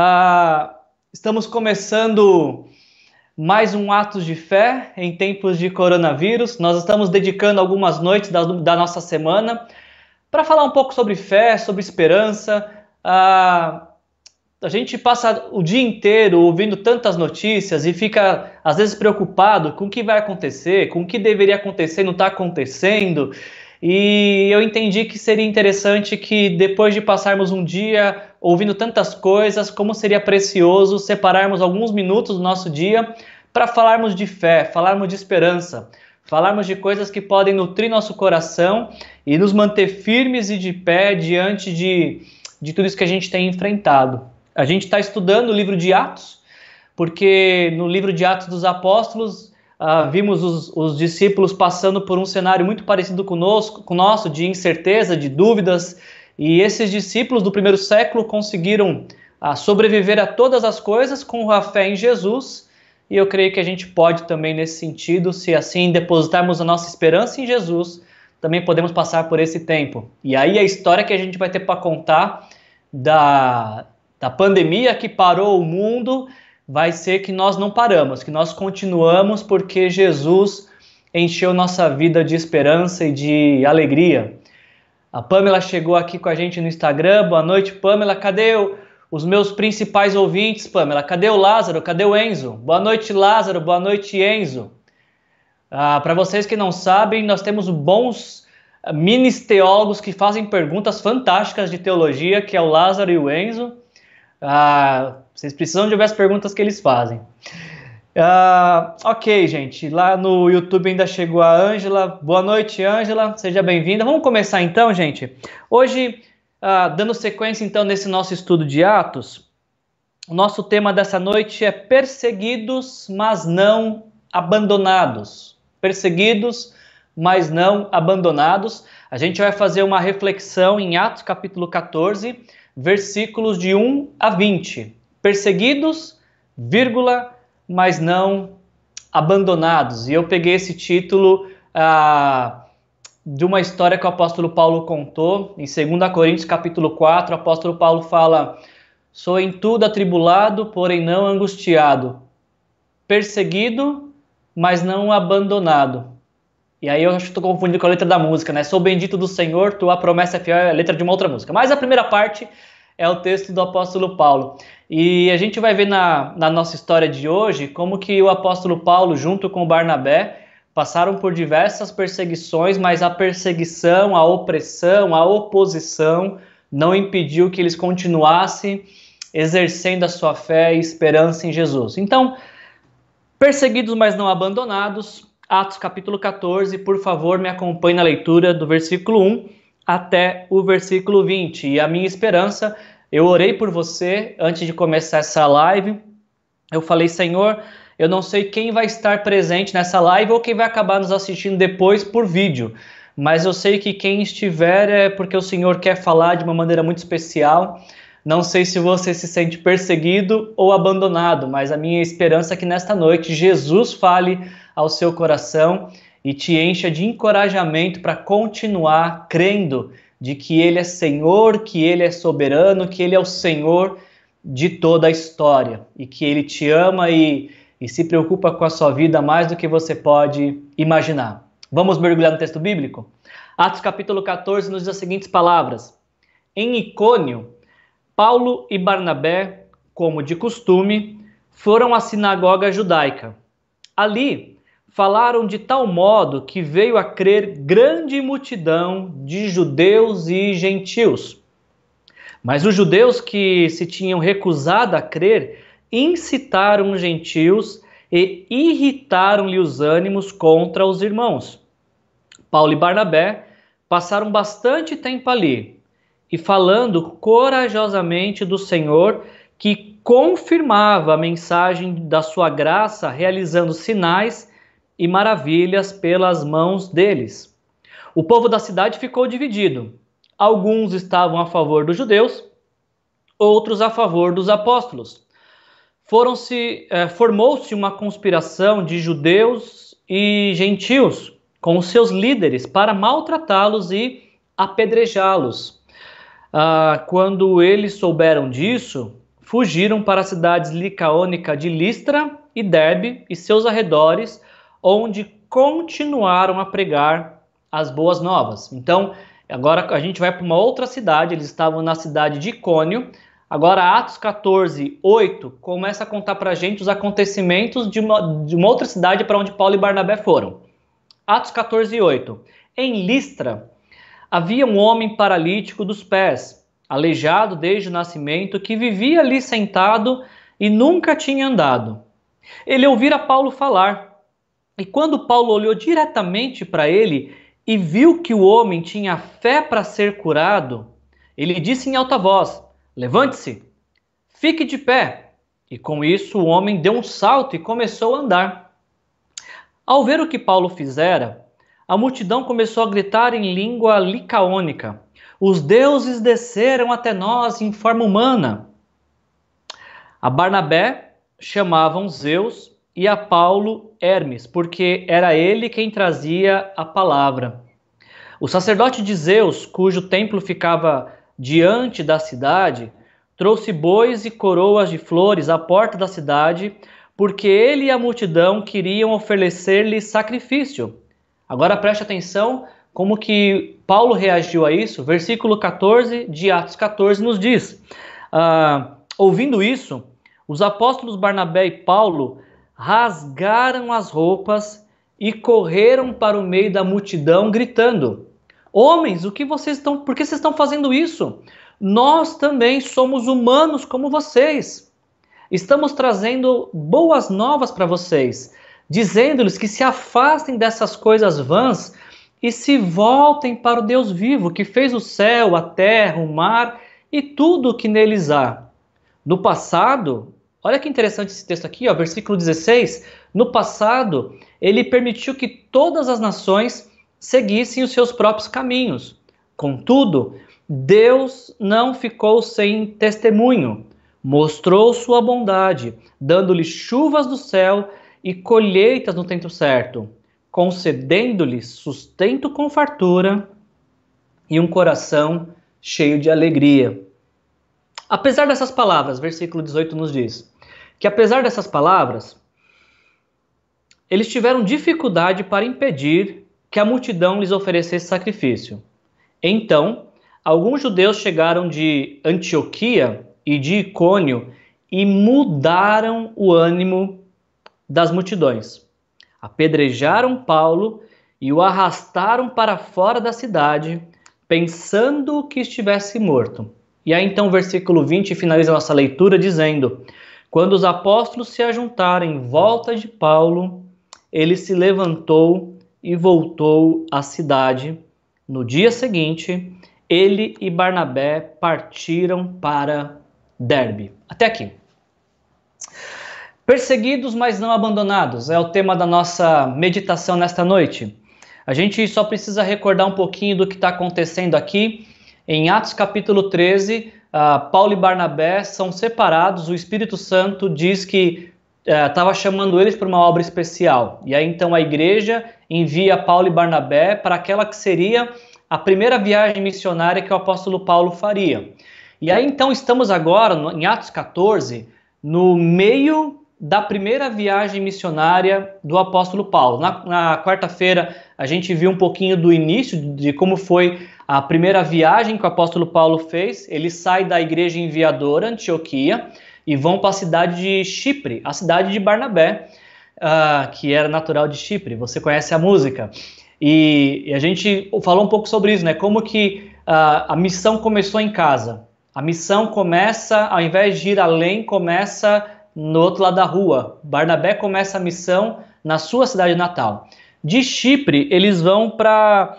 Ah, estamos começando mais um Atos de Fé em tempos de coronavírus. Nós estamos dedicando algumas noites da, da nossa semana para falar um pouco sobre fé, sobre esperança. Ah, a gente passa o dia inteiro ouvindo tantas notícias e fica às vezes preocupado com o que vai acontecer, com o que deveria acontecer e não está acontecendo. E eu entendi que seria interessante que depois de passarmos um dia ouvindo tantas coisas, como seria precioso separarmos alguns minutos do nosso dia para falarmos de fé, falarmos de esperança, falarmos de coisas que podem nutrir nosso coração e nos manter firmes e de pé diante de, de tudo isso que a gente tem enfrentado. A gente está estudando o livro de Atos, porque no livro de Atos dos Apóstolos Uh, vimos os, os, discípulos passando por um cenário muito parecido conosco, com o nosso, de incerteza, de dúvidas, e esses discípulos do primeiro século conseguiram uh, sobreviver a todas as coisas com a fé em Jesus, e eu creio que a gente pode também, nesse sentido, se assim depositarmos a nossa esperança em Jesus, também podemos passar por esse tempo. E aí a história que a gente vai ter para contar da, da pandemia que parou o mundo vai ser que nós não paramos, que nós continuamos porque Jesus encheu nossa vida de esperança e de alegria. A Pamela chegou aqui com a gente no Instagram. Boa noite, Pamela. Cadê o, os meus principais ouvintes, Pamela? Cadê o Lázaro? Cadê o Enzo? Boa noite, Lázaro. Boa noite, Enzo. Ah, Para vocês que não sabem, nós temos bons ah, ministeólogos que fazem perguntas fantásticas de teologia, que é o Lázaro e o Enzo. Ah, vocês precisam de ver as perguntas que eles fazem. Uh, ok, gente. Lá no YouTube ainda chegou a Ângela. Boa noite, Ângela. Seja bem-vinda. Vamos começar então, gente. Hoje, uh, dando sequência então nesse nosso estudo de Atos, o nosso tema dessa noite é perseguidos, mas não abandonados. Perseguidos, mas não abandonados. A gente vai fazer uma reflexão em Atos capítulo 14, versículos de 1 a 20 perseguidos, vírgula, mas não abandonados. E eu peguei esse título ah, de uma história que o apóstolo Paulo contou, em 2 Coríntios capítulo 4, o apóstolo Paulo fala, sou em tudo atribulado, porém não angustiado, perseguido, mas não abandonado. E aí eu acho que estou confundindo com a letra da música, né? Sou bendito do Senhor, tua promessa é fiel, é a letra de uma outra música. Mas a primeira parte é o texto do apóstolo Paulo. E a gente vai ver na, na nossa história de hoje como que o apóstolo Paulo, junto com Barnabé, passaram por diversas perseguições, mas a perseguição, a opressão, a oposição não impediu que eles continuassem exercendo a sua fé e esperança em Jesus. Então, perseguidos, mas não abandonados, Atos capítulo 14, por favor, me acompanhe na leitura do versículo 1 até o versículo 20. E a minha esperança eu orei por você antes de começar essa live. Eu falei, Senhor, eu não sei quem vai estar presente nessa live ou quem vai acabar nos assistindo depois por vídeo, mas eu sei que quem estiver é porque o Senhor quer falar de uma maneira muito especial. Não sei se você se sente perseguido ou abandonado, mas a minha esperança é que nesta noite Jesus fale ao seu coração e te encha de encorajamento para continuar crendo de que Ele é Senhor, que Ele é soberano, que Ele é o Senhor de toda a história e que Ele te ama e, e se preocupa com a sua vida mais do que você pode imaginar. Vamos mergulhar no texto bíblico? Atos capítulo 14 nos diz as seguintes palavras: Em Icônio, Paulo e Barnabé, como de costume, foram à sinagoga judaica. Ali, falaram de tal modo que veio a crer grande multidão de judeus e gentios. Mas os judeus que se tinham recusado a crer incitaram os gentios e irritaram-lhe os ânimos contra os irmãos. Paulo e Barnabé passaram bastante tempo ali e falando corajosamente do Senhor que confirmava a mensagem da sua graça, realizando sinais e maravilhas pelas mãos deles. O povo da cidade ficou dividido. Alguns estavam a favor dos judeus, outros a favor dos apóstolos. Eh, formou-se uma conspiração de judeus e gentios com seus líderes para maltratá-los e apedrejá-los. Ah, quando eles souberam disso, fugiram para as cidades licaônica de Listra e Derbe e seus arredores, onde continuaram a pregar as boas novas. Então, agora a gente vai para uma outra cidade, eles estavam na cidade de Icônio. Agora, Atos 14, 8, começa a contar para a gente os acontecimentos de uma, de uma outra cidade para onde Paulo e Barnabé foram. Atos 14, 8. Em Listra, havia um homem paralítico dos pés, aleijado desde o nascimento, que vivia ali sentado e nunca tinha andado. Ele ouvira Paulo falar, e quando Paulo olhou diretamente para ele e viu que o homem tinha fé para ser curado, ele disse em alta voz: Levante-se, fique de pé. E com isso o homem deu um salto e começou a andar. Ao ver o que Paulo fizera, a multidão começou a gritar em língua licaônica: Os deuses desceram até nós em forma humana. A Barnabé chamavam Zeus e a Paulo Hermes, porque era ele quem trazia a palavra. O sacerdote de Zeus, cujo templo ficava diante da cidade, trouxe bois e coroas de flores à porta da cidade, porque ele e a multidão queriam oferecer-lhe sacrifício. Agora preste atenção como que Paulo reagiu a isso. Versículo 14 de Atos 14 nos diz: ah, Ouvindo isso, os apóstolos Barnabé e Paulo rasgaram as roupas e correram para o meio da multidão, gritando: Homens, o que vocês estão, por que vocês estão fazendo isso? Nós também somos humanos como vocês. Estamos trazendo boas novas para vocês dizendo-lhes que se afastem dessas coisas vãs e se voltem para o Deus vivo, que fez o céu, a terra, o mar e tudo o que neles há. No passado, olha que interessante esse texto aqui, ó, versículo 16. No passado, ele permitiu que todas as nações seguissem os seus próprios caminhos. Contudo, Deus não ficou sem testemunho, mostrou sua bondade, dando-lhe chuvas do céu e colheitas no tempo certo, concedendo-lhes sustento com fartura e um coração cheio de alegria. Apesar dessas palavras, versículo 18 nos diz que apesar dessas palavras, eles tiveram dificuldade para impedir que a multidão lhes oferecesse sacrifício. Então, alguns judeus chegaram de Antioquia e de Icônio e mudaram o ânimo das multidões. Apedrejaram Paulo e o arrastaram para fora da cidade, pensando que estivesse morto. E aí então o versículo 20 finaliza nossa leitura dizendo: Quando os apóstolos se ajuntaram em volta de Paulo, ele se levantou e voltou à cidade. No dia seguinte, ele e Barnabé partiram para Derbe. Até aqui. Perseguidos, mas não abandonados é o tema da nossa meditação nesta noite. A gente só precisa recordar um pouquinho do que está acontecendo aqui. Em Atos capítulo 13, uh, Paulo e Barnabé são separados. O Espírito Santo diz que estava uh, chamando eles para uma obra especial. E aí então a igreja envia Paulo e Barnabé para aquela que seria a primeira viagem missionária que o apóstolo Paulo faria. E aí então estamos agora em Atos 14, no meio da primeira viagem missionária do apóstolo Paulo. Na, na quarta-feira, a gente viu um pouquinho do início de como foi a primeira viagem que o apóstolo Paulo fez. Ele sai da igreja enviadora, Antioquia, e vão para a cidade de Chipre, a cidade de Barnabé, uh, que era natural de Chipre. Você conhece a música. E, e a gente falou um pouco sobre isso, né? Como que uh, a missão começou em casa. A missão começa, ao invés de ir além, começa no outro lado da rua. Barnabé começa a missão na sua cidade natal. De Chipre, eles vão para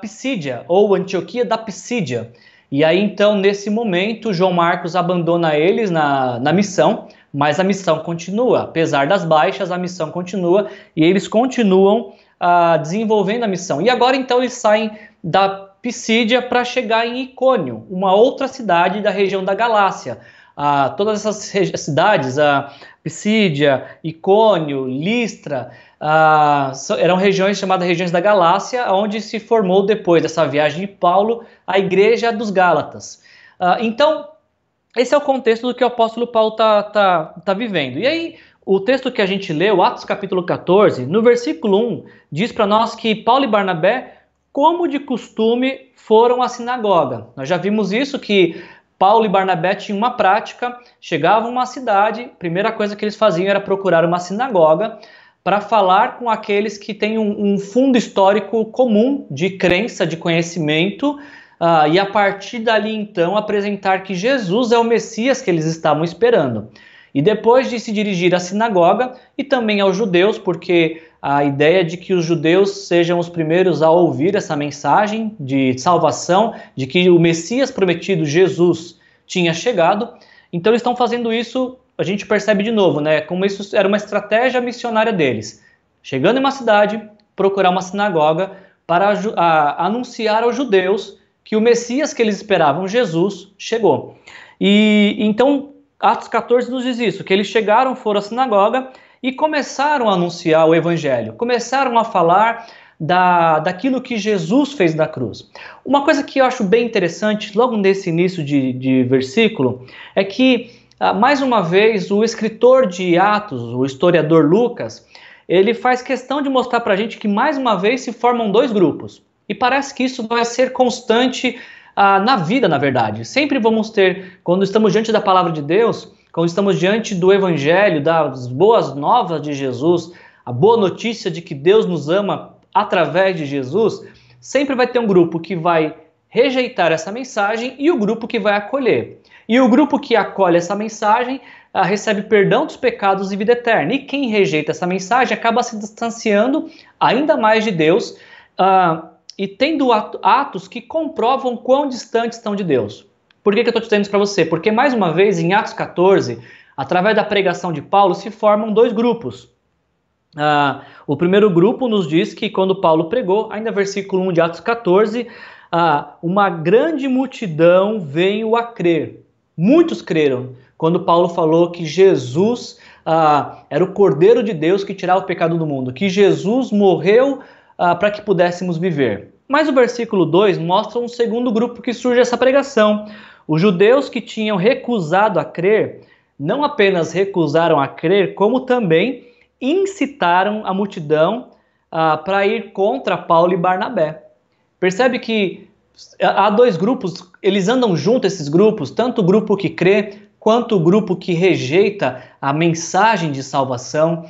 Pisídia, ou Antioquia da Pisídia. E aí, então, nesse momento, João Marcos abandona eles na, na missão, mas a missão continua. Apesar das baixas, a missão continua e eles continuam uh, desenvolvendo a missão. E agora, então, eles saem da Pisídia para chegar em Icônio, uma outra cidade da região da Galácia a todas essas cidades, a Pisídia, Icônio, Listra, a, eram regiões chamadas regiões da Galácia, onde se formou depois dessa viagem de Paulo a Igreja dos Gálatas. então, esse é o contexto do que o apóstolo Paulo está tá, tá vivendo. E aí, o texto que a gente leu, Atos capítulo 14, no versículo 1, diz para nós que Paulo e Barnabé, como de costume, foram à sinagoga. Nós já vimos isso, que Paulo e Barnabé tinham uma prática, chegavam a uma cidade, primeira coisa que eles faziam era procurar uma sinagoga para falar com aqueles que têm um, um, fundo histórico comum de crença, de conhecimento, uh, e a partir dali então apresentar que Jesus é o Messias que eles estavam esperando. E depois de se dirigir à sinagoga e também aos judeus, porque a ideia de que os judeus sejam os primeiros a ouvir essa mensagem de salvação, de que o Messias prometido, Jesus, tinha chegado. Então eles estão fazendo isso, a gente percebe de novo, né? Como isso era uma estratégia missionária deles. Chegando em uma cidade, procurar uma sinagoga para a, anunciar aos judeus que o Messias que eles esperavam, Jesus, chegou. E então Atos 14 nos diz isso, que eles chegaram, foram à sinagoga e começaram a anunciar o evangelho, começaram a falar da, daquilo que Jesus fez na cruz. Uma coisa que eu acho bem interessante, logo nesse início de, de versículo, é que, ah, mais uma vez, o escritor de Atos, o historiador Lucas, ele faz questão de mostrar para a gente que, mais uma vez, se formam dois grupos. E parece que isso vai ser constante ah, na vida, na verdade. Sempre vamos ter, quando estamos diante da palavra de Deus, quando estamos diante do Evangelho, das boas novas de Jesus, a boa notícia de que Deus nos ama através de Jesus, sempre vai ter um grupo que vai rejeitar essa mensagem e o grupo que vai acolher. E o grupo que acolhe essa mensagem ah, recebe perdão dos pecados e vida eterna. E quem rejeita essa mensagem acaba se distanciando ainda mais de Deus ah, e tendo atos que comprovam quão distantes estão de Deus. Por que, que eu estou dizendo isso para você? Porque, mais uma vez, em Atos 14, através da pregação de Paulo, se formam dois grupos. Ah, o primeiro grupo nos diz que quando Paulo pregou, ainda versículo 1 de Atos 14, ah, uma grande multidão veio a crer. Muitos creram quando Paulo falou que Jesus ah, era o Cordeiro de Deus que tirava o pecado do mundo, que Jesus morreu ah, para que pudéssemos viver. Mas o versículo 2 mostra um segundo grupo que surge essa pregação. Os judeus que tinham recusado a crer, não apenas recusaram a crer, como também incitaram a multidão ah, para ir contra Paulo e Barnabé. Percebe que há dois grupos, eles andam juntos esses grupos, tanto o grupo que crê quanto o grupo que rejeita a mensagem de salvação.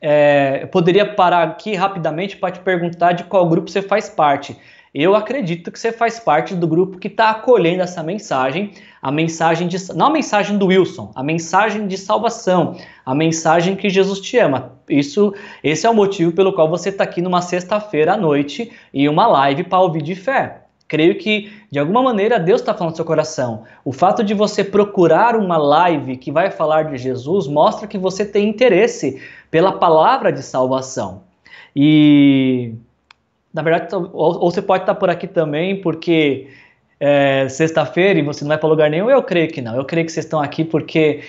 É, eu poderia parar aqui rapidamente para te perguntar de qual grupo você faz parte. Eu acredito que você faz parte do grupo que está acolhendo essa mensagem, a mensagem de não a mensagem do Wilson, a mensagem de salvação, a mensagem que Jesus te ama. Isso, esse é o motivo pelo qual você está aqui numa sexta-feira à noite e uma live para ouvir de fé. Creio que de alguma maneira Deus está falando no seu coração. O fato de você procurar uma live que vai falar de Jesus mostra que você tem interesse pela palavra de salvação. E na verdade, ou, ou você pode estar por aqui também porque é, sexta-feira e você não vai para lugar nenhum. Eu creio que não. Eu creio que vocês estão aqui porque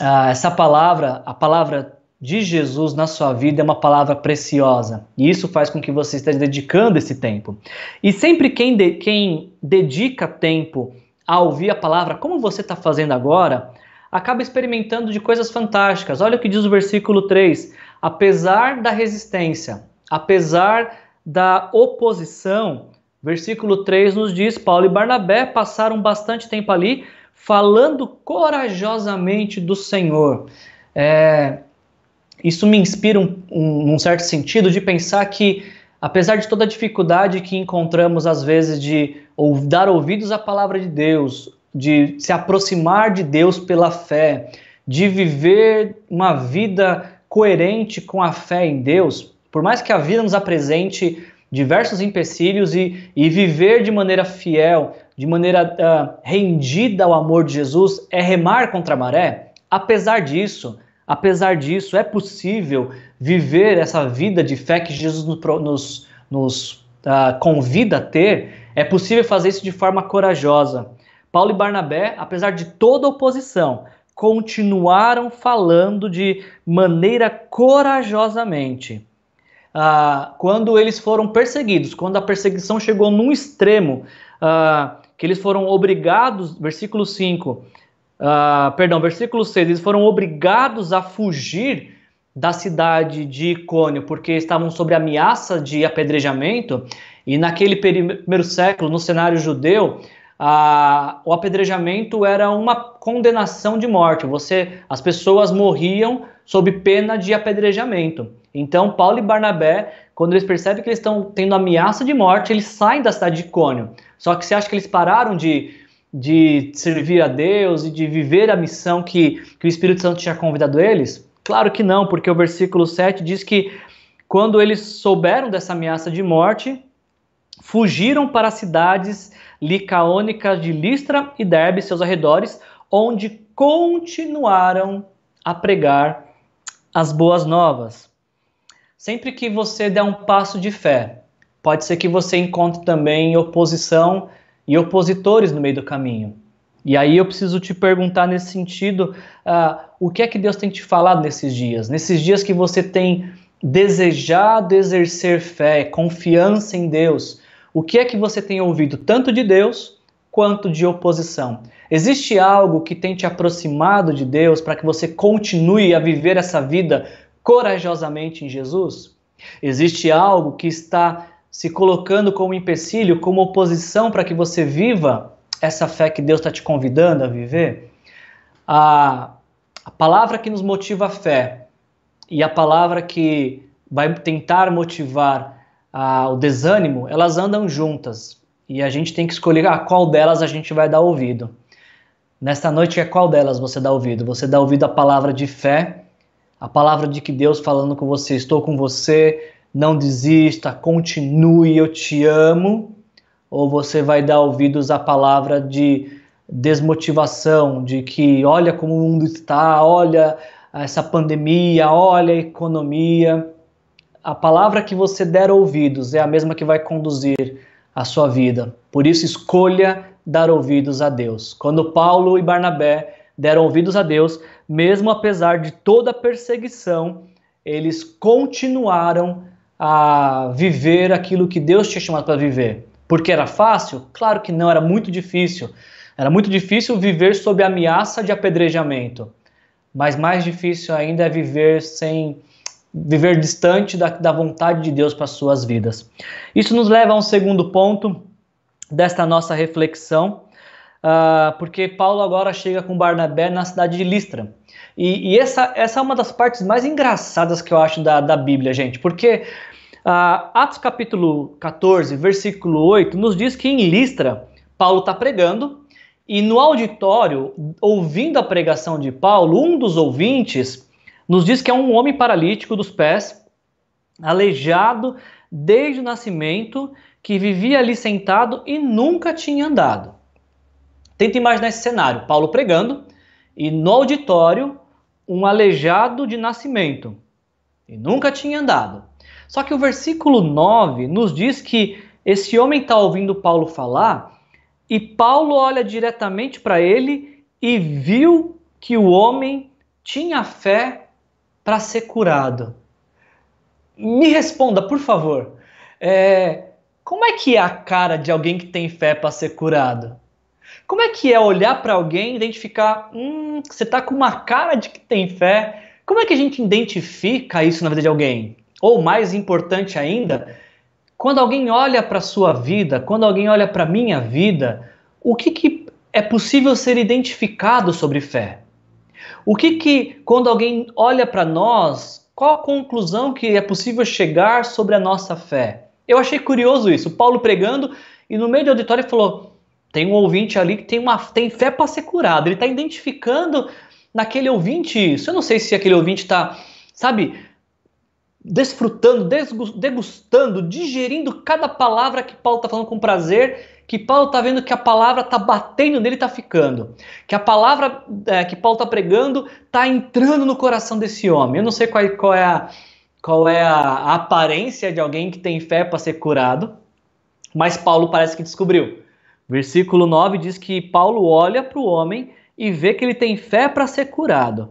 ah, essa palavra, a palavra de Jesus na sua vida é uma palavra preciosa. E isso faz com que você esteja dedicando esse tempo. E sempre quem, de, quem dedica tempo a ouvir a palavra, como você está fazendo agora, acaba experimentando de coisas fantásticas. Olha o que diz o versículo 3. Apesar da resistência, apesar da oposição, versículo 3 nos diz: Paulo e Barnabé passaram bastante tempo ali falando corajosamente do Senhor. É, isso me inspira um, um, certo sentido de pensar que, apesar de toda a dificuldade que encontramos às vezes de ou, dar ouvidos à palavra de Deus, de se aproximar de Deus pela fé, de viver uma vida coerente com a fé em Deus, por mais que a vida nos apresente diversos empecilhos e, e viver de maneira fiel, de maneira uh, rendida ao amor de Jesus, é remar contra a maré, apesar disso, apesar disso, é possível viver essa vida de fé que Jesus nos, nos, uh, convida a ter, é possível fazer isso de forma corajosa. Paulo e Barnabé, apesar de toda oposição, continuaram falando de maneira corajosamente. Ah, quando eles foram perseguidos, quando a perseguição chegou num extremo, ah, que eles foram obrigados, versículo 5, uh, perdão, versículo 6, eles foram obrigados a fugir da cidade de Icônio, porque estavam sob ameaça de apedrejamento, e naquele primeiro século, no cenário judeu, a, o apedrejamento era uma condenação de morte. Você, as pessoas morriam sob pena de apedrejamento. Então, Paulo e Barnabé, quando eles percebem que eles estão tendo ameaça de morte, eles saem da cidade de Icônio. Só que você acha que eles pararam de, de servir a Deus e de viver a missão que, que o Espírito Santo tinha convidado eles? Claro que não, porque o versículo 7 diz que quando eles souberam dessa ameaça de morte, fugiram para as cidades licaônicas de Listra e Derbe, seus arredores, onde continuaram a pregar as boas novas. Sempre que você der um passo de fé, pode ser que você encontre também oposição e opositores no meio do caminho. E aí eu preciso te perguntar nesse sentido, uh, o que é que Deus tem te falado nesses dias? Nesses dias que você tem desejado exercer fé, confiança em Deus, o que é que você tem ouvido tanto de Deus quanto de oposição? Existe algo que tem te aproximado de Deus para que você continue a viver essa vida corajosamente em Jesus? Existe algo que está se colocando como empecilho, como oposição para que você viva essa fé que Deus está te convidando a viver? A, a palavra que nos motiva a fé e a palavra que vai tentar motivar a, o desânimo, elas andam juntas. E a gente tem que escolher a qual delas a gente vai dar ouvido. Nesta noite, é qual delas você dá ouvido? Você dá ouvido à palavra de fé, a palavra de que Deus falando com você, estou com você, não desista, continue, eu te amo. Ou você vai dar ouvidos à palavra de desmotivação, de que olha como o mundo está, olha essa pandemia, olha a economia a palavra que você der ouvidos é a mesma que vai conduzir a sua vida. Por isso, escolha dar ouvidos a Deus. Quando Paulo e Barnabé deram ouvidos a Deus, mesmo apesar de toda a perseguição, eles continuaram a viver aquilo que Deus tinha chamado para viver. Porque era fácil? Claro que não, era muito difícil. Era muito difícil viver sob a ameaça de apedrejamento. Mas mais difícil ainda é viver sem viver distante da, da vontade de Deus para suas vidas. Isso nos leva a um segundo ponto desta nossa reflexão, uh, porque Paulo agora chega com Barnabé na cidade de Listra. E, e, essa, essa é uma das partes mais engraçadas que eu acho da, da Bíblia, gente, porque uh, Atos capítulo 14, versículo 8, nos diz que em Listra, Paulo está pregando, e no auditório, ouvindo a pregação de Paulo, um dos ouvintes nos diz que é um homem paralítico dos pés, aleijado desde o nascimento, que vivia ali sentado e nunca tinha andado. Tenta imaginar esse cenário: Paulo pregando e no auditório um aleijado de nascimento e nunca tinha andado. Só que o versículo 9 nos diz que esse homem está ouvindo Paulo falar e Paulo olha diretamente para ele e viu que o homem tinha fé para ser curado? Me responda, por favor. É, como é que é a cara de alguém que tem fé para ser curado? Como é que é olhar para alguém e identificar, hum, você está com uma cara de que tem fé? Como é que a gente identifica isso na vida de alguém? Ou mais importante ainda, quando alguém olha para sua vida, quando alguém olha para minha vida, o que, que é possível ser identificado sobre fé? O que que, quando alguém olha para nós, qual a conclusão que é possível chegar sobre a nossa fé? Eu achei curioso isso. Paulo pregando e no meio do auditório falou: tem um ouvinte ali que tem, uma, tem fé para ser curado. Ele está identificando naquele ouvinte isso. Eu não sei se aquele ouvinte está, sabe, desfrutando, degustando, digerindo cada palavra que Paulo está falando com prazer que Paulo está vendo que a palavra está batendo nele, está ficando. Que a palavra é, que Paulo está pregando está entrando no coração desse homem. Eu não sei qual, qual é, a, qual é a, a aparência de alguém que tem fé para ser curado, mas Paulo parece que descobriu. Versículo 9 diz que Paulo olha para o homem e vê que ele tem fé para ser curado.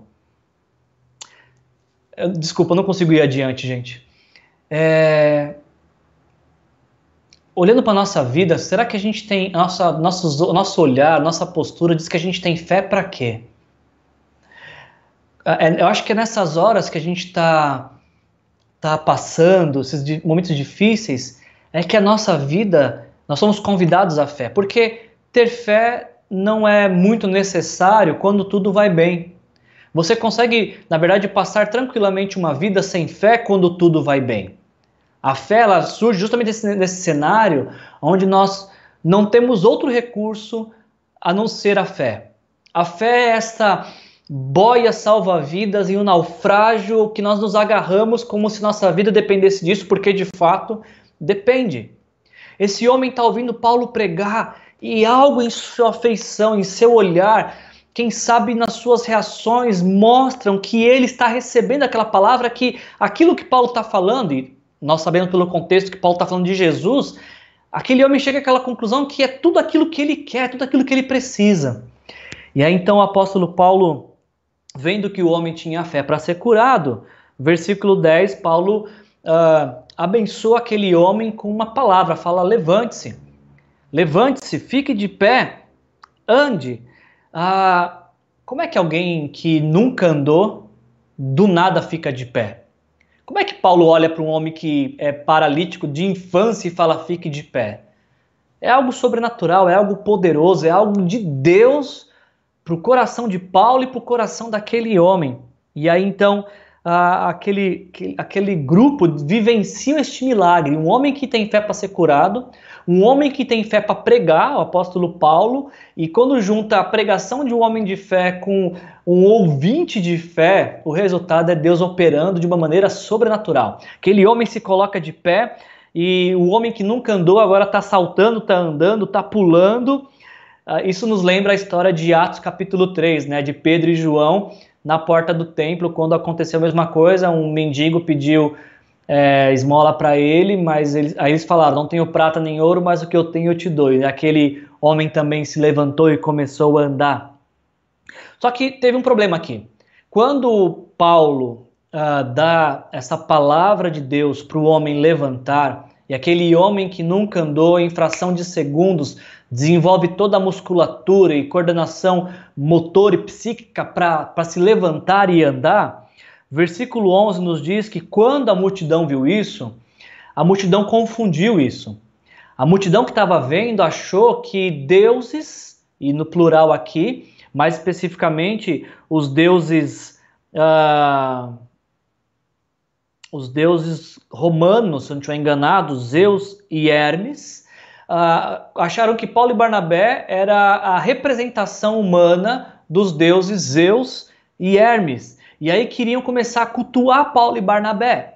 Desculpa, não consigo ir adiante, gente. É, olhando para a nossa vida, será que a gente tem. Nossa, nosso, nosso olhar, nossa postura diz que a gente tem fé para quê? É, eu acho que é nessas horas que a gente está tá passando, esses momentos difíceis, é que a nossa vida, nós somos convidados à fé. Porque ter fé não é muito necessário quando tudo vai bem. Você consegue, na verdade, passar tranquilamente uma vida sem fé quando tudo vai bem. A fé ela surge justamente nesse, nesse cenário onde nós não temos outro recurso a não ser a fé. A fé é essa boia salva-vidas em um naufrágio que nós nos agarramos como se nossa vida dependesse disso, porque de fato depende. Esse homem está ouvindo Paulo pregar e algo em sua feição, em seu olhar, quem sabe nas suas reações, mostram que ele está recebendo aquela palavra, que aquilo que Paulo está falando, e nós sabemos pelo contexto que Paulo está falando de Jesus, aquele homem chega àquela conclusão que é tudo aquilo que ele quer, tudo aquilo que ele precisa. E aí então o apóstolo Paulo, vendo que o homem tinha fé para ser curado, versículo 10, Paulo uh, abençoa aquele homem com uma palavra, fala: levante-se, levante-se, fique de pé, ande. Ah, como é que alguém que nunca andou, do nada fica de pé? Como é que Paulo olha para um homem que é paralítico de infância e fala fique de pé? É algo sobrenatural, é algo poderoso, é algo de Deus para o coração de Paulo e para o coração daquele homem. E aí então aquele, aquele grupo vivencia este milagre. Um homem que tem fé para ser curado, um homem que tem fé para pregar, o apóstolo Paulo, e quando junta a pregação de um homem de fé com um ouvinte de fé, o resultado é Deus operando de uma maneira sobrenatural. Aquele homem se coloca de pé e o homem que nunca andou agora está saltando, está andando, está pulando. Ah, isso nos lembra a história de Atos capítulo 3, né, de Pedro e João na porta do templo, quando aconteceu a mesma coisa, um mendigo pediu é, esmola para ele, mas eles, aí eles falaram: Não tenho prata nem ouro, mas o que eu tenho eu te dou. E aquele homem também se levantou e começou a andar. Só que teve um problema aqui. Quando Paulo uh, dá essa palavra de Deus para o homem levantar, e aquele homem que nunca andou em fração de segundos desenvolve toda a musculatura e coordenação motor e psíquica para se levantar e andar. Versículo 11 nos diz que quando a multidão viu isso, a multidão confundiu isso. A multidão que estava vendo achou que deuses, e no plural aqui, mais especificamente os deuses. Uh, os deuses romanos, se não estiver enganado, Zeus e Hermes, uh, acharam que Paulo e Barnabé era a representação humana dos deuses Zeus e Hermes. E aí queriam começar a cultuar Paulo e Barnabé.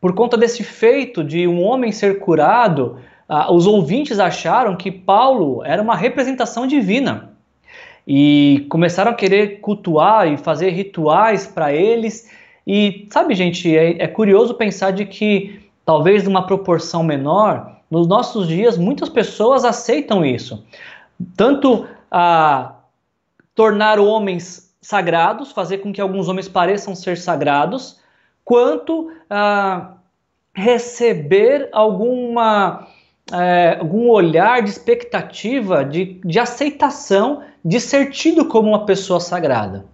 Por conta desse feito de um homem ser curado, uh, os ouvintes acharam que Paulo era uma representação divina. E começaram a querer cultuar e fazer rituais para eles. E sabe, gente, é, é curioso pensar de que talvez numa proporção menor, nos nossos dias, muitas pessoas aceitam isso. Tanto a tornar homens sagrados, fazer com que alguns homens pareçam ser sagrados, quanto a receber alguma, é, algum olhar de expectativa, de, de aceitação de ser tido como uma pessoa sagrada.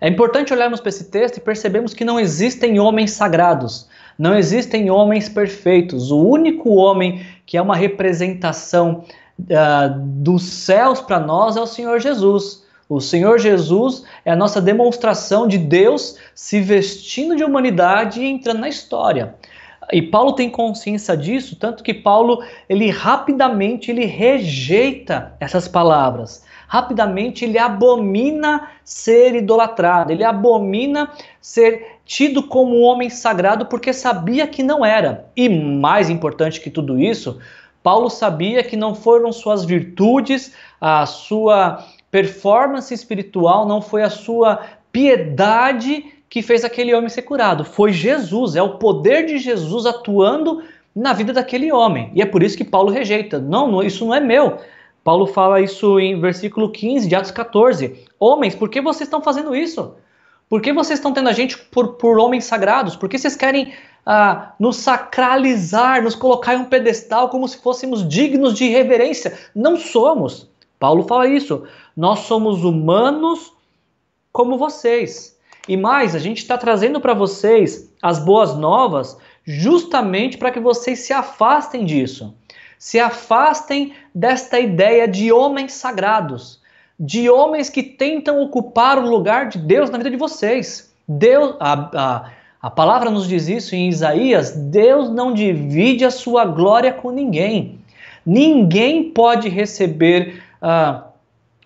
É importante olharmos para esse texto e percebemos que não existem homens sagrados, não existem homens perfeitos. O único homem que é uma representação uh, dos céus para nós é o Senhor Jesus. O Senhor Jesus é a nossa demonstração de Deus se vestindo de humanidade e entrando na história. E Paulo tem consciência disso, tanto que Paulo ele rapidamente ele rejeita essas palavras. Rapidamente ele abomina ser idolatrado, ele abomina ser tido como um homem sagrado porque sabia que não era. E mais importante que tudo isso, Paulo sabia que não foram suas virtudes, a sua performance espiritual, não foi a sua piedade que fez aquele homem ser curado. Foi Jesus, é o poder de Jesus atuando na vida daquele homem. E é por isso que Paulo rejeita. Não, não isso não é meu. Paulo fala isso em versículo 15 de Atos 14. Homens, por que vocês estão fazendo isso? Por que vocês estão tendo a gente por, por homens sagrados? Por que vocês querem ah, nos sacralizar, nos colocar em um pedestal como se fôssemos dignos de reverência? Não somos. Paulo fala isso. Nós somos humanos como vocês. E mais, a gente está trazendo para vocês as boas novas justamente para que vocês se afastem disso. Se afastem desta ideia de homens sagrados, de homens que tentam ocupar o lugar de Deus na vida de vocês. Deus, a, a, a palavra nos diz isso em Isaías: Deus não divide a sua glória com ninguém. Ninguém pode receber uh,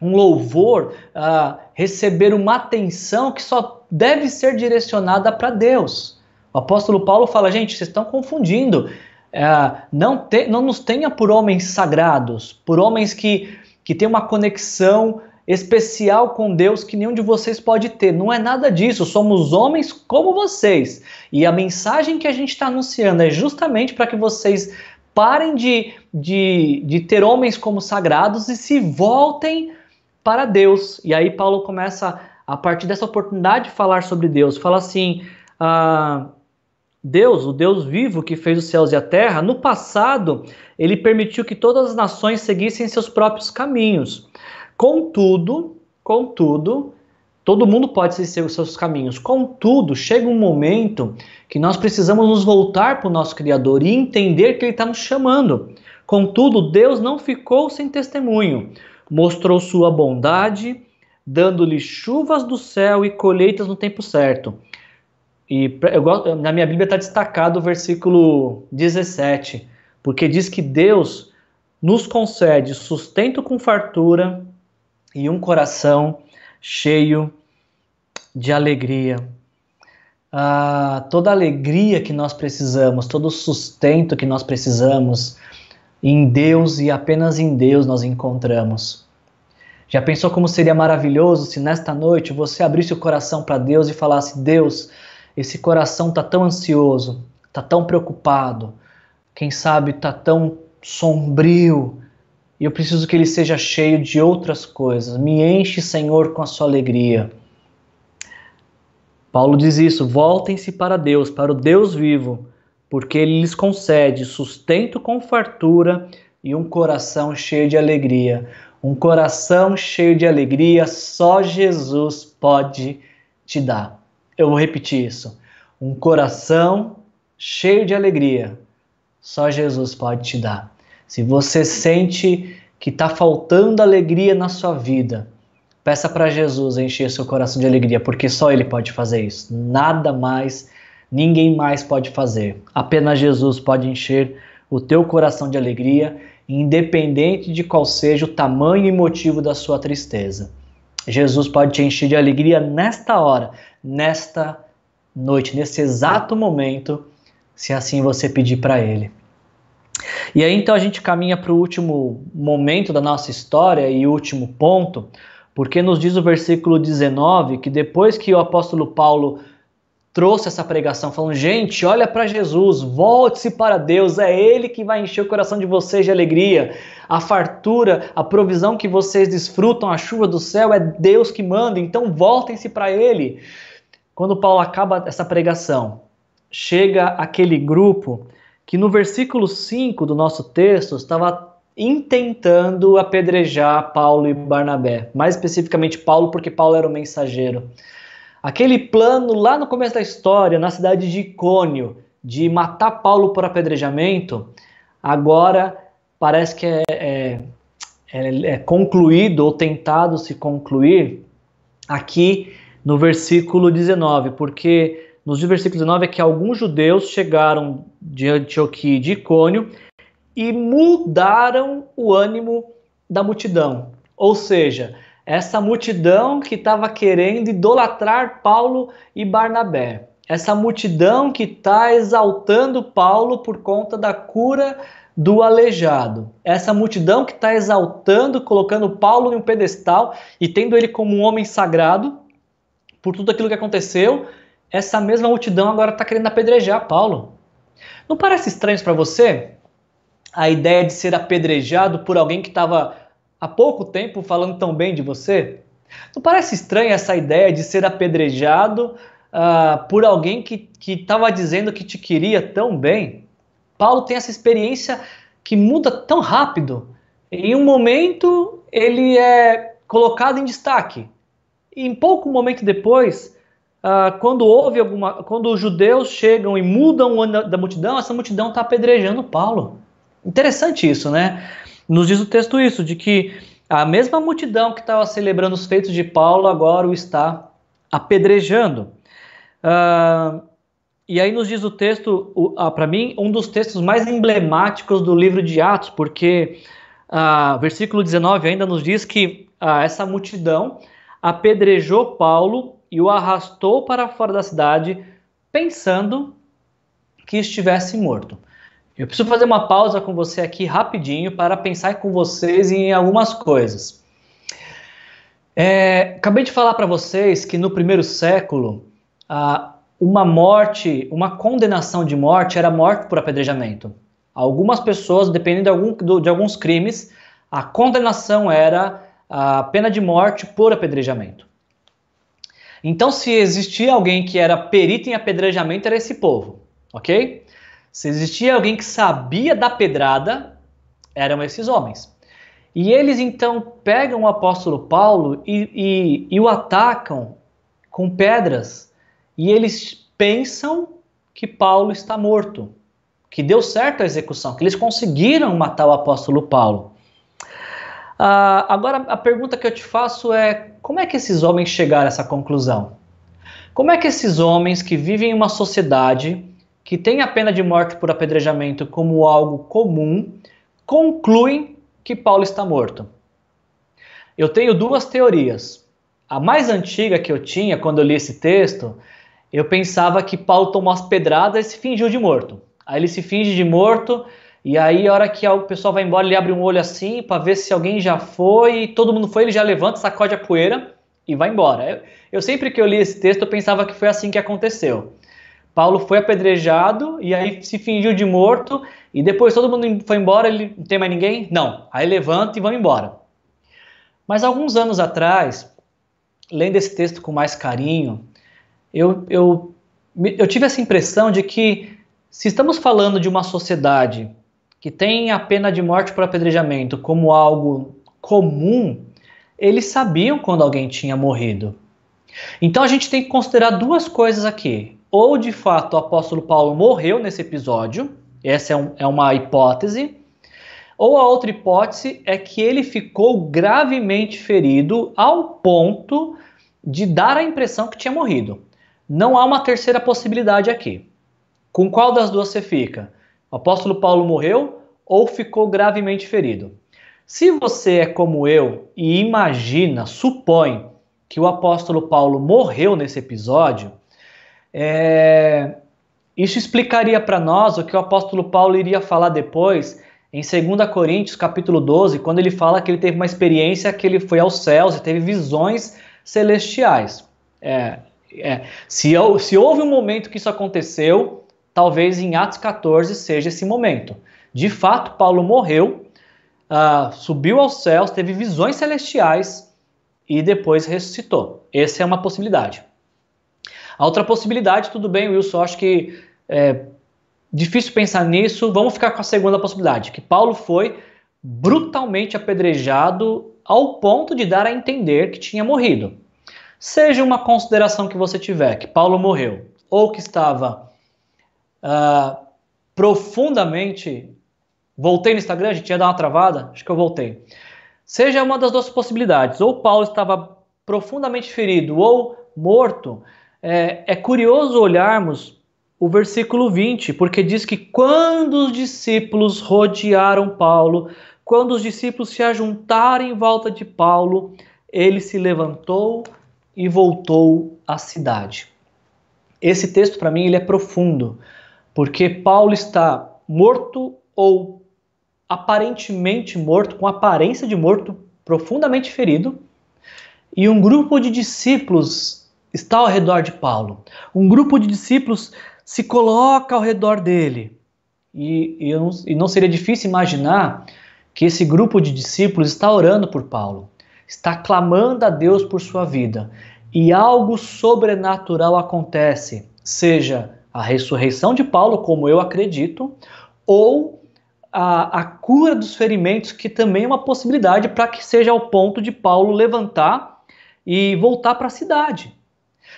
um louvor, uh, receber uma atenção que só deve ser direcionada para Deus. O apóstolo Paulo fala, gente, vocês estão confundindo. Uh, não, te, não nos tenha por homens sagrados, por homens que, que têm uma conexão especial com Deus que nenhum de vocês pode ter. Não é nada disso. Somos homens como vocês. E a mensagem que a gente está anunciando é justamente para que vocês parem de, de, de ter homens como sagrados e se voltem para Deus. E aí Paulo começa, a partir dessa oportunidade, de falar sobre Deus. Fala assim: ah, Deus, o Deus vivo que fez os céus e a terra, no passado ele permitiu que todas as nações seguissem seus próprios caminhos. Contudo, contudo, todo mundo pode seguir os seus caminhos. Contudo, chega um momento que nós precisamos nos voltar para o nosso Criador e entender que Ele está nos chamando. Contudo, Deus não ficou sem testemunho mostrou sua bondade, dando-lhe chuvas do céu e colheitas no tempo certo. E eu, na minha Bíblia está destacado o versículo 17, porque diz que Deus nos concede sustento com fartura e um coração cheio de alegria. Ah, toda alegria que nós precisamos, todo o sustento que nós precisamos, em Deus e apenas em Deus nós encontramos. Já pensou como seria maravilhoso se nesta noite você abrisse o coração para Deus e falasse: Deus, esse coração está tão ansioso, está tão preocupado, quem sabe está tão sombrio, e eu preciso que ele seja cheio de outras coisas. Me enche, Senhor, com a sua alegria. Paulo diz isso: voltem-se para Deus, para o Deus vivo porque ele lhes concede sustento com fartura e um coração cheio de alegria. Um coração cheio de alegria só Jesus pode te dar. Eu vou repetir isso. Um coração cheio de alegria só Jesus pode te dar. Se você sente que está faltando alegria na sua vida, peça para Jesus encher seu coração de alegria, porque só Ele pode fazer isso. Nada mais ninguém mais pode fazer. Apenas Jesus pode encher o teu coração de alegria, independente de qual seja o tamanho e motivo da sua tristeza. Jesus pode te encher de alegria nesta hora, nesta noite, nesse exato momento, se assim você pedir para Ele. E aí então a gente caminha para o último momento da nossa história e último ponto, porque nos diz o versículo 19 que depois que o apóstolo Paulo trouxe essa pregação falando: gente, olha para Jesus, volte-se para Deus, é Ele que vai encher o coração de vocês de alegria. A fartura, a provisão que vocês desfrutam, a chuva do céu, é Deus que manda, então voltem-se para Ele. Quando Paulo acaba essa pregação, chega aquele grupo que no versículo 5 do nosso texto estava intentando apedrejar Paulo e Barnabé, mais especificamente Paulo, porque Paulo era o mensageiro. Aquele plano lá no começo da história, na cidade de Icônio, de matar Paulo por apedrejamento, agora parece que é, é, é, é concluído ou tentado se concluir aqui no versículo 19, porque nos versículos 19 é que alguns judeus chegaram de Antioquia e de Icônio e mudaram o ânimo da multidão. Ou seja, essa multidão que estava querendo idolatrar Paulo e Barnabé. Essa multidão que está exaltando Paulo por conta da cura do aleijado. Essa multidão que está exaltando, colocando Paulo em um pedestal e tendo ele como um homem sagrado por tudo aquilo que aconteceu. Essa mesma multidão agora está querendo apedrejar Paulo. Não parece estranho para você a ideia de ser apedrejado por alguém que estava há pouco tempo falando tão bem de você? Não parece estranha essa ideia de ser apedrejado uh, por alguém que estava dizendo que te queria tão bem? Paulo tem essa experiência que muda tão rápido. Em um momento, ele é colocado em destaque. Em pouco momento depois, uh, quando houve alguma, quando os judeus chegam e mudam o ano da multidão, essa multidão está apedrejando Paulo. Interessante isso, né? Nos diz o texto isso, de que a mesma multidão que estava celebrando os feitos de Paulo agora o está apedrejando. Uh, e aí nos diz o texto, uh, para mim, um dos textos mais emblemáticos do livro de Atos, porque uh, versículo 19 ainda nos diz que essa multidão apedrejou Paulo e o arrastou para fora da cidade, pensando que estivesse morto. Eu preciso fazer uma pausa com você aqui rapidinho para pensar com vocês em algumas coisas. É, acabei de falar para vocês que no primeiro século, uma morte, uma condenação de morte era morte por apedrejamento. Algumas pessoas, dependendo de, algum, de alguns crimes, a condenação era a pena de morte por apedrejamento. Então, se existia alguém que era perito em apedrejamento, era esse povo, ok? Se existia alguém que sabia da pedrada, eram esses homens. E eles então pegam o apóstolo Paulo e, e, e o atacam com pedras. E eles pensam que Paulo está morto, que deu certo a execução, que eles conseguiram matar o apóstolo Paulo. Ah, agora, a pergunta que eu te faço é: como é que esses homens chegaram a essa conclusão? Como é que esses homens que vivem em uma sociedade que tem a pena de morte por apedrejamento como algo comum, concluem que Paulo está morto. Eu tenho duas teorias. A mais antiga que eu tinha quando eu li esse texto, eu pensava que Paulo tomou as pedradas e se fingiu de morto. Aí ele se finge de morto e aí a hora que o pessoal vai embora, ele abre um olho assim para ver se alguém já foi, e todo mundo foi, ele já levanta, sacode a poeira e vai embora. Eu, eu sempre que eu li esse texto, eu pensava que foi assim que aconteceu. Paulo foi apedrejado e aí se fingiu de morto e depois todo mundo foi embora, ele não tem mais ninguém? Não. Aí levanta e vão embora. Mas alguns anos atrás, lendo esse texto com mais carinho, eu, eu, eu tive essa impressão de que se estamos falando de uma sociedade que tem a pena de morte por apedrejamento como algo comum, eles sabiam quando alguém tinha morrido. Então a gente tem que considerar duas coisas aqui ou de fato o apóstolo Paulo morreu nesse episódio, essa é, um, é uma hipótese, ou a outra hipótese é que ele ficou gravemente ferido ao ponto de dar a impressão que tinha morrido. Não há uma terceira possibilidade aqui. Com qual das duas você fica? O apóstolo Paulo morreu ou ficou gravemente ferido? Se você é como eu e imagina, supõe que o apóstolo Paulo morreu nesse episódio, é, isso explicaria para nós o que o apóstolo Paulo iria falar depois em 2 Coríntios capítulo 12, quando ele fala que ele teve uma experiência que ele foi aos céus e teve visões celestiais. É, é, se, se houve um momento que isso aconteceu, talvez em Atos 14 seja esse momento. De fato, Paulo morreu, uh, subiu aos céus, teve visões celestiais e depois ressuscitou. Essa é uma possibilidade. A outra possibilidade, tudo bem, Wilson, acho que é difícil pensar nisso. Vamos ficar com a segunda possibilidade, que Paulo foi brutalmente apedrejado ao ponto de dar a entender que tinha morrido. Seja uma consideração que você tiver, que Paulo morreu, ou que estava uh, profundamente. Voltei no Instagram, a gente ia dar uma travada? Acho que eu voltei. Seja uma das duas possibilidades, ou Paulo estava profundamente ferido ou morto, é, é curioso olharmos o versículo 20, porque diz que quando os discípulos rodearam Paulo, quando os discípulos se ajuntaram em volta de Paulo, ele se levantou e voltou à cidade. Esse texto para mim ele é profundo, porque Paulo está morto ou aparentemente morto, com aparência de morto, profundamente ferido, e um grupo de discípulos está ao redor de Paulo. Um grupo de discípulos se coloca ao redor dele. E, e, não, e não seria difícil imaginar que esse grupo de discípulos está orando por Paulo. está clamando a Deus por sua vida e algo sobrenatural acontece, seja a ressurreição de Paulo, como eu acredito, ou a, a cura dos ferimentos, que também é uma possibilidade para que seja ao ponto de Paulo levantar e voltar para a cidade.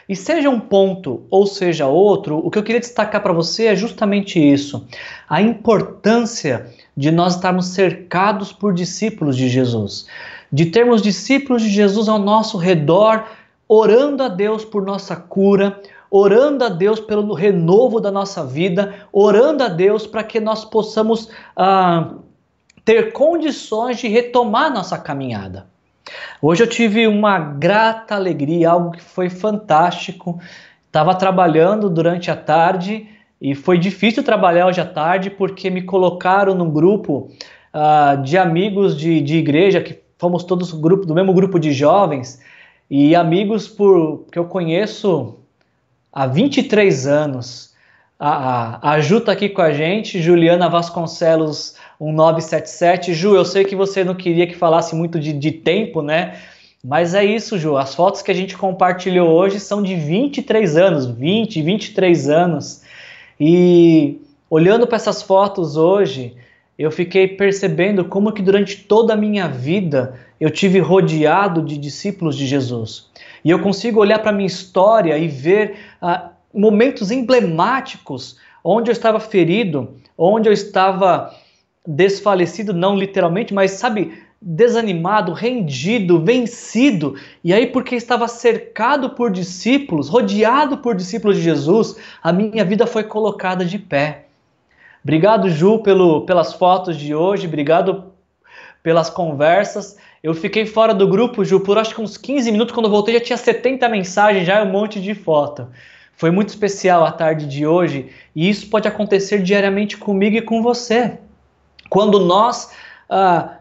E seja um ponto ou seja outro, o que eu queria destacar para você é justamente isso: a importância de nós estarmos cercados por discípulos de Jesus, de termos discípulos de Jesus ao nosso redor, orando a Deus por nossa cura, orando a Deus pelo renovo da nossa vida, orando a Deus para que nós possamos ah, ter condições de retomar nossa caminhada. Hoje eu tive uma grata alegria, algo que foi fantástico. Estava trabalhando durante a tarde e foi difícil trabalhar hoje à tarde porque me colocaram num grupo uh, de amigos de, de igreja, que fomos todos grupo, do mesmo grupo de jovens, e amigos por, que eu conheço há 23 anos. A, a, a Ju está aqui com a gente, Juliana Vasconcelos 1977. Ju, eu sei que você não queria que falasse muito de, de tempo, né? Mas é isso, Ju. As fotos que a gente compartilhou hoje são de 23 anos, 20, 23 anos. E olhando para essas fotos hoje, eu fiquei percebendo como que durante toda a minha vida eu tive rodeado de discípulos de Jesus. E eu consigo olhar para a minha história e ver ah, momentos emblemáticos onde eu estava ferido, onde eu estava desfalecido, não literalmente, mas sabe, desanimado, rendido, vencido. E aí, porque estava cercado por discípulos, rodeado por discípulos de Jesus, a minha vida foi colocada de pé. Obrigado, Ju, pelo, pelas fotos de hoje, obrigado pelas conversas. Eu fiquei fora do grupo, Ju, por acho que uns 15 minutos. Quando voltei, já tinha 70 mensagens, já um monte de foto. Foi muito especial a tarde de hoje e isso pode acontecer diariamente comigo e com você. Quando nós ah,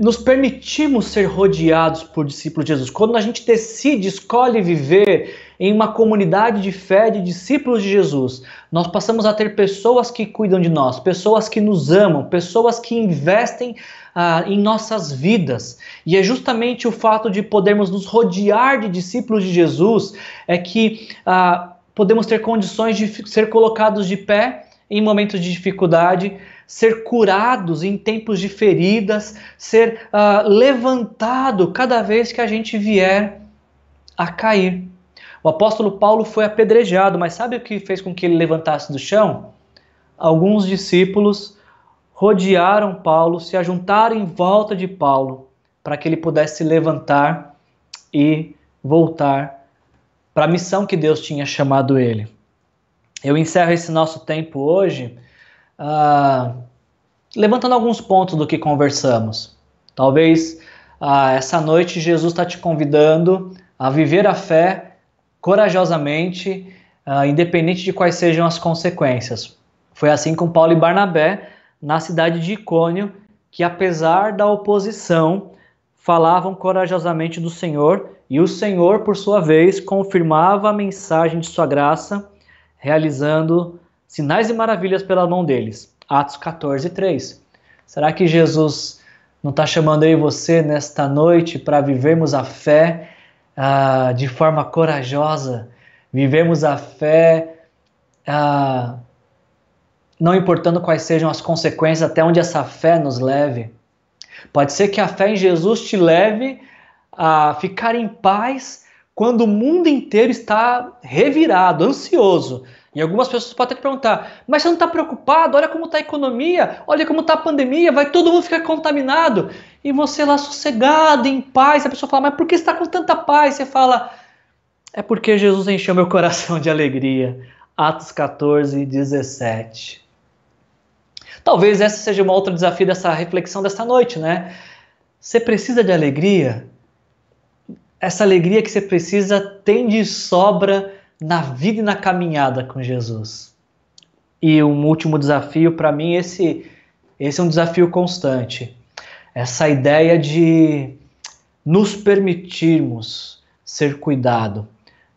nos permitimos ser rodeados por discípulos de Jesus, quando a gente decide, escolhe viver em uma comunidade de fé de discípulos de Jesus, nós passamos a ter pessoas que cuidam de nós, pessoas que nos amam, pessoas que investem ah, em nossas vidas. E é justamente o fato de podermos nos rodear de discípulos de Jesus é que ah, podemos ter condições de ser colocados de pé em momentos de dificuldade, ser curados em tempos de feridas, ser uh, levantado cada vez que a gente vier a cair. O apóstolo Paulo foi apedrejado, mas sabe o que fez com que ele levantasse do chão? Alguns discípulos rodearam Paulo, se ajuntaram em volta de Paulo, para que ele pudesse levantar e voltar para a missão que Deus tinha chamado ele. Eu encerro esse nosso tempo hoje uh, levantando alguns pontos do que conversamos. Talvez uh, essa noite Jesus está te convidando a viver a fé corajosamente, uh, independente de quais sejam as consequências. Foi assim com Paulo e Barnabé na cidade de Icônio, que apesar da oposição, falavam corajosamente do Senhor, e o Senhor, por sua vez, confirmava a mensagem de sua graça, realizando sinais e maravilhas pela mão deles. Atos 14, 3. Será que Jesus não está chamando aí você nesta noite para vivermos a fé ah, de forma corajosa, vivemos a fé ah, não importando quais sejam as consequências, até onde essa fé nos leve? Pode ser que a fé em Jesus te leve a ficar em paz quando o mundo inteiro está revirado, ansioso, e algumas pessoas podem até perguntar, mas você não está preocupado? Olha como está a economia, olha como está a pandemia, vai todo mundo ficar contaminado. E você lá sossegado, em paz, a pessoa fala, mas por que você está com tanta paz? Você fala, é porque Jesus encheu meu coração de alegria. Atos 14, 17. Talvez esse seja um outro desafio dessa reflexão desta noite, né? Você precisa de alegria? Essa alegria que você precisa tem de sobra na vida e na caminhada com Jesus. E um último desafio para mim esse esse é um desafio constante. Essa ideia de nos permitirmos ser cuidado,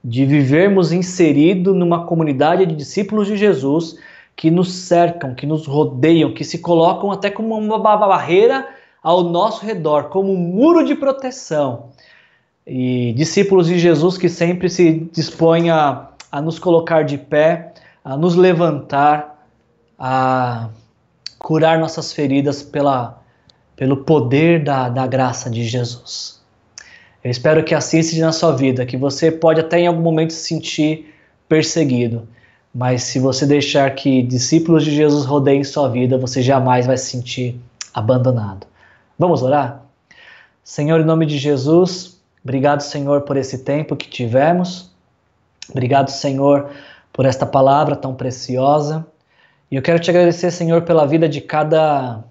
de vivermos inserido numa comunidade de discípulos de Jesus que nos cercam, que nos rodeiam, que se colocam até como uma barreira ao nosso redor como um muro de proteção. E discípulos de Jesus que sempre se dispõem a, a nos colocar de pé, a nos levantar, a curar nossas feridas pela, pelo poder da, da graça de Jesus. Eu espero que seja na sua vida, que você pode até em algum momento se sentir perseguido, mas se você deixar que discípulos de Jesus rodeiem sua vida, você jamais vai se sentir abandonado. Vamos orar? Senhor, em nome de Jesus, obrigado, Senhor, por esse tempo que tivemos. Obrigado, Senhor, por esta palavra tão preciosa. E eu quero te agradecer, Senhor, pela vida de cada,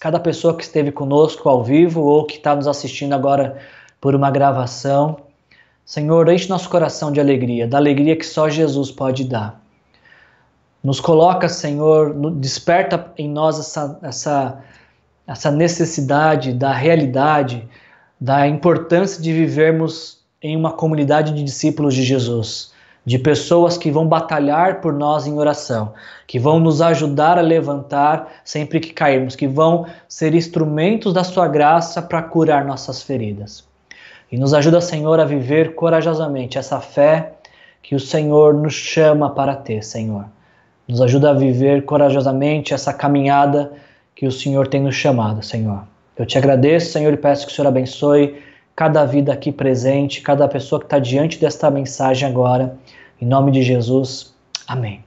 cada pessoa que esteve conosco ao vivo ou que está nos assistindo agora por uma gravação. Senhor, enche nosso coração de alegria, da alegria que só Jesus pode dar. Nos coloca, Senhor, desperta em nós essa, essa, essa necessidade da realidade, da importância de vivermos em uma comunidade de discípulos de Jesus, de pessoas que vão batalhar por nós em oração, que vão nos ajudar a levantar sempre que cairmos, que vão ser instrumentos da Sua graça para curar nossas feridas. E nos ajuda, Senhor, a viver corajosamente essa fé que o Senhor nos chama para ter, Senhor. Nos ajuda a viver corajosamente essa caminhada que o Senhor tem nos chamado, Senhor. Eu te agradeço, Senhor, e peço que o Senhor abençoe cada vida aqui presente, cada pessoa que está diante desta mensagem agora. Em nome de Jesus. Amém.